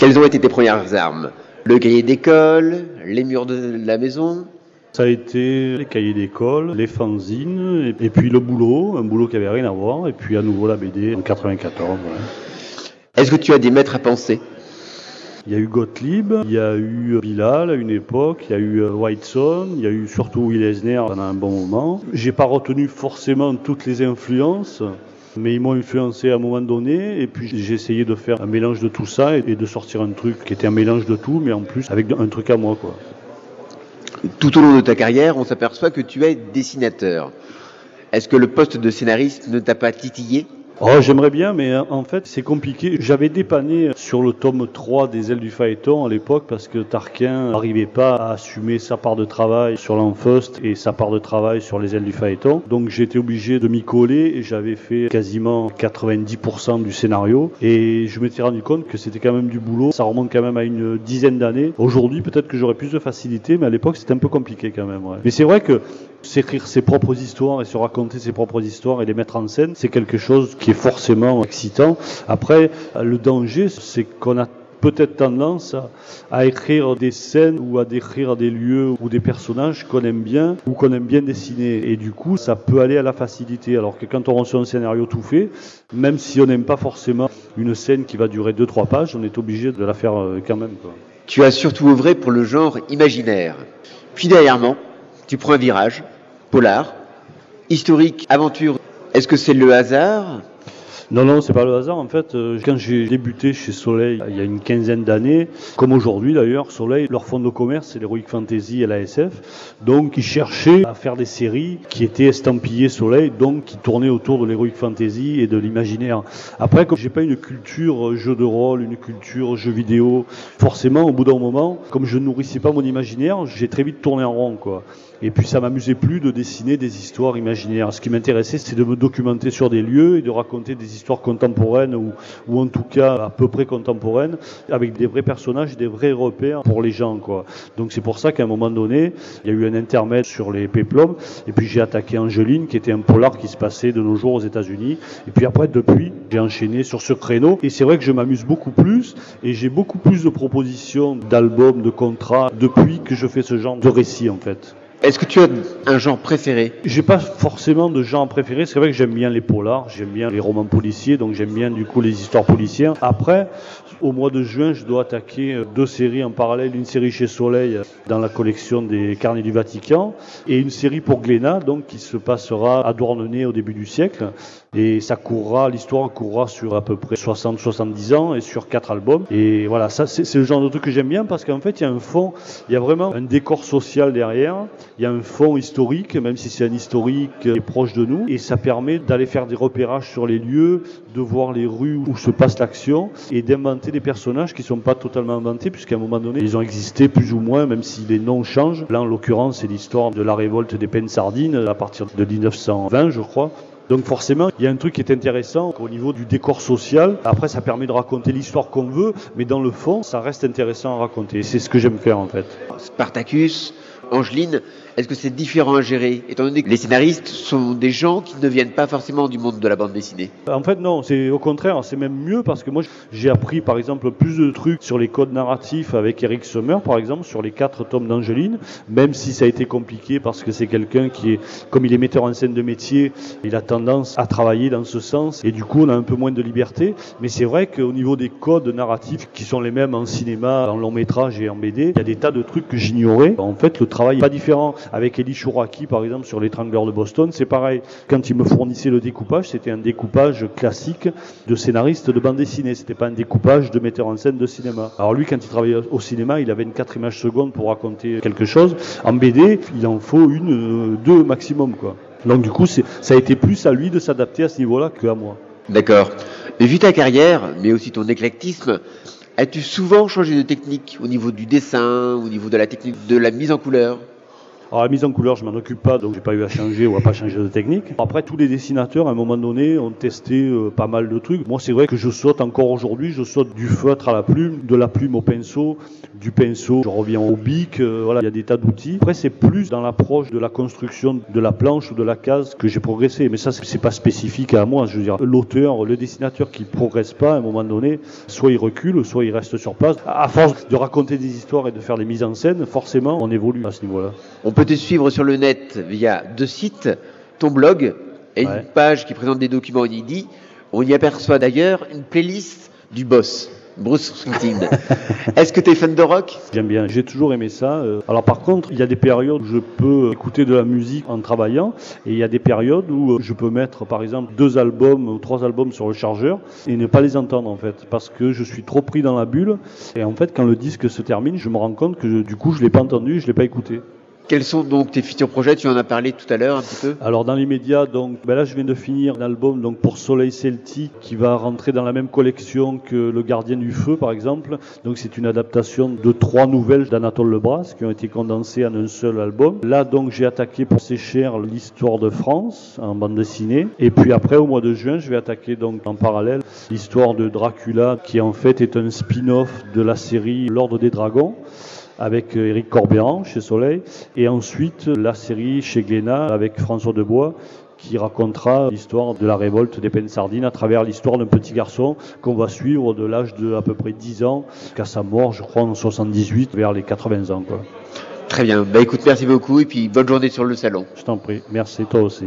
Quelles ont été tes premières armes? Le cahier d'école, les murs de la maison? Ça a été les cahiers d'école, les fanzines, et puis le boulot, un boulot qui avait rien à voir, et puis à nouveau la BD en 94. ouais. Est-ce que tu as des maîtres à penser? Il y a eu Gottlieb, il y a eu Bilal à une époque, il y a eu euh, Whiteson, il y a eu surtout Will Eisner pendant un bon moment. J'ai pas retenu forcément toutes les influences, mais ils m'ont influencé à un moment donné, et puis j'ai essayé de faire un mélange de tout ça et de sortir un truc qui était un mélange de tout, mais en plus avec un truc à moi, quoi. Tout au long de ta carrière, on s'aperçoit que tu es dessinateur. Est-ce que le poste de scénariste ne t'a pas titillé? Oh, j'aimerais bien, mais euh, en fait, c'est compliqué. J'avais dépanné sur le tome 3 des ailes du phaéton à l'époque parce que Tarquin n'arrivait pas à assumer sa part de travail sur l'Enfust et sa part de travail sur les ailes du phaéton. Donc j'étais obligé de m'y coller et j'avais fait quasiment 90% du scénario et je m'étais rendu compte que c'était quand même du boulot. Ça remonte quand même à une dizaine d'années. Aujourd'hui, peut-être que j'aurais plus de facilité, mais à l'époque, c'était un peu compliqué quand même. ouais. Mais c'est vrai que s'écrire ses propres histoires et se raconter ses propres histoires et les mettre en scène, c'est quelque chose qui est forcément excitant. Après, le danger, c'est qu'on a peut-être tendance à, écrire des scènes ou à décrire des lieux ou des personnages qu'on aime bien ou qu'on aime bien dessiner. Et du coup, ça peut aller à la facilité. Alors que quand on reçoit un scénario tout fait, même si on n'aime pas forcément une scène qui va durer 2-3 pages, on est obligé de la faire euh, quand même. quoi. Tu as surtout œuvré pour le genre imaginaire. Puis dernièrement, tu prends un virage, polar, historique, aventure. Est-ce que c'est le hasard? Non, non, c'est pas le hasard. En fait, euh, quand j'ai débuté chez Soleil il y a une quinzaine d'années, comme aujourd'hui d'ailleurs, Soleil, leur fonds de commerce, c'est l'Heroic Fantasy et la SF. Donc, ils cherchaient à faire des séries qui étaient estampillées Soleil, donc qui tournaient autour de l'Heroic Fantasy et de l'imaginaire. Après, comme j'ai pas une culture euh, jeu de rôle, une culture jeu vidéo, forcément, au bout d'un moment, comme je nourrissais pas mon imaginaire, j'ai très vite tourné en rond, quoi. Et puis ça m'amusait plus de dessiner des histoires imaginaires. Ce qui m'intéressait, c'est de me documenter sur des lieux et de raconter des histoires contemporaines ou, ou en tout cas à peu près contemporaines, avec des vrais personnages, des vrais repères pour les gens. Quoi. Donc c'est pour ça qu'à un moment donné, il y a eu un intermède sur les péplums, et puis j'ai attaqué Angeline, qui était un polar qui se passait de nos jours aux États-Unis. Et puis après, depuis, j'ai enchaîné sur ce créneau. Et c'est vrai que je m'amuse beaucoup plus, et j'ai beaucoup plus de propositions d'albums, de contrats, depuis que je fais ce genre de récit en fait. Est-ce que tu as un genre préféré? J'ai pas forcément de genre préféré. C'est vrai que j'aime bien les polars, j'aime bien les romans policiers, donc j'aime bien du coup les histoires policières. Après, au mois de juin, je dois attaquer euh, deux séries en parallèle. Une série chez Soleil euh, dans la collection des carnets du Vatican et une série pour Glénat, donc qui se passera à Douarnenez au début du siècle. Et ça courra, l'histoire courra sur à peu près 60-70 ans et sur quatre albums. Et voilà, ça c'est c'est le genre de truc que j'aime bien parce qu'en fait il y a un fond, il y a vraiment un décor social derrière, il y a un fond historique, même si c'est un historique qui est proche de nous, et ça permet d'aller faire des repérages sur les lieux, de voir les rues où se passe l'action et d'inventer des personnages qui sont pas totalement inventés puisqu'à un moment donné ils ont existé plus ou moins, même si les noms changent. Là en l'occurrence c'est l'histoire de la révolte des peines sardines à partir de 1920 je crois. Donc forcément, il y a un truc qui est intéressant au niveau du décor social. Après, ça permet de raconter l'histoire qu'on veut, mais dans le fond, ça reste intéressant à raconter. C'est ce que j'aime faire en fait. Spartacus, Angeline, est-ce que c'est différent à gérer Étant donné que les scénaristes sont des gens qui ne viennent pas forcément du monde de la bande dessinée? En fait, non, c'est au contraire, c'est même mieux parce que moi, j'ai appris par exemple plus de trucs sur les codes narratifs avec Eric Sommer, par exemple, sur les quatre tomes d'Angeline, même si ça a été compliqué parce que c'est quelqu'un qui est, comme il est metteur en scène de métier, il a tendance à travailler dans ce sens et du coup, on a un peu moins de liberté. Mais c'est vrai qu'au niveau des codes narratifs qui sont les mêmes en cinéma, en long métrage et en BD, il y a des tas de trucs que j'ignorais. En fait, le travail est pas différent. Avec Eli Chouraki, par exemple, sur l'étrangleur de Boston, c'est pareil. Quand il me fournissait le découpage, c'était un découpage classique de scénariste de bande dessinée. C'était pas un découpage de metteur en scène de cinéma. Alors lui, quand il travaillait au cinéma, il avait une 4 images secondes pour raconter quelque chose. En BD, il en faut une, euh, deux maximum, quoi. Donc du coup, ça a été plus à lui de s'adapter à ce niveau-là qu'à moi. D'accord. Vu ta carrière, mais aussi ton éclectisme, as-tu souvent changé de technique au niveau du dessin, au niveau de la technique de la mise en couleur? Alors la mise en couleur, je m'en occupe pas, donc j'ai pas eu à changer ou à pas changer de technique. Après, tous les dessinateurs, à un moment donné, ont testé euh, pas mal de trucs. Moi, c'est vrai que je saute encore aujourd'hui, je saute du feutre à la plume, de la plume au pinceau, du pinceau, je reviens au bic. euh, voilà, il y a des tas d'outils. Après, c'est plus dans l'approche de la construction de la planche ou de la case que j'ai progressé. Mais ça, c'est pas spécifique à moi. Je veux dire, l'auteur, le dessinateur qui progresse pas, à un moment donné, soit il recule, soit il reste sur place. À force de raconter des histoires et de faire des mises en scène, forcément, on évolue à ce niveau-là. Te suivre sur le net via deux sites, ton blog et Ouais. une page qui présente des documents inédits. On y aperçoit d'ailleurs une playlist du boss, Bruce Springsteen. Est-ce que tu es fan de rock? J'aime bien, j'ai toujours aimé ça. Euh, Alors par contre, il y a des périodes où je peux écouter de la musique en travaillant et il y a des périodes où euh, je peux mettre par exemple deux albums ou trois albums sur le chargeur et ne pas les entendre en fait parce que je suis trop pris dans la bulle et en fait quand le disque se termine, je me rends compte que du coup je l'ai pas entendu, je l'ai pas écouté. Quels sont donc tes futurs projets? Tu en as parlé tout à l'heure un petit peu. Alors dans l'immédiat, donc ben là je viens de finir un album donc pour Soleil Celtique qui va rentrer dans la même collection que Le Gardien du Feu par exemple. Donc c'est une adaptation de trois nouvelles d'Anatole Lebras qui ont été condensées en un seul album. Là donc j'ai attaqué pour cher l'histoire de France en bande dessinée. Et puis après au mois de juin je vais attaquer donc en parallèle l'histoire de Dracula qui en fait est un spin-off de la série L'Ordre des Dragons avec euh, Éric Corbéran chez Soleil, et ensuite la série chez Glénat avec François Debois qui racontera l'histoire de la révolte des Pensardines à travers l'histoire d'un petit garçon qu'on va suivre de l'âge de à peu près 10 ans jusqu'à sa mort, je crois, en 78, vers les 80 ans. Quoi. Très bien. Bah écoute, merci beaucoup et puis bonne journée sur le salon. Je t'en prie. Merci, toi aussi.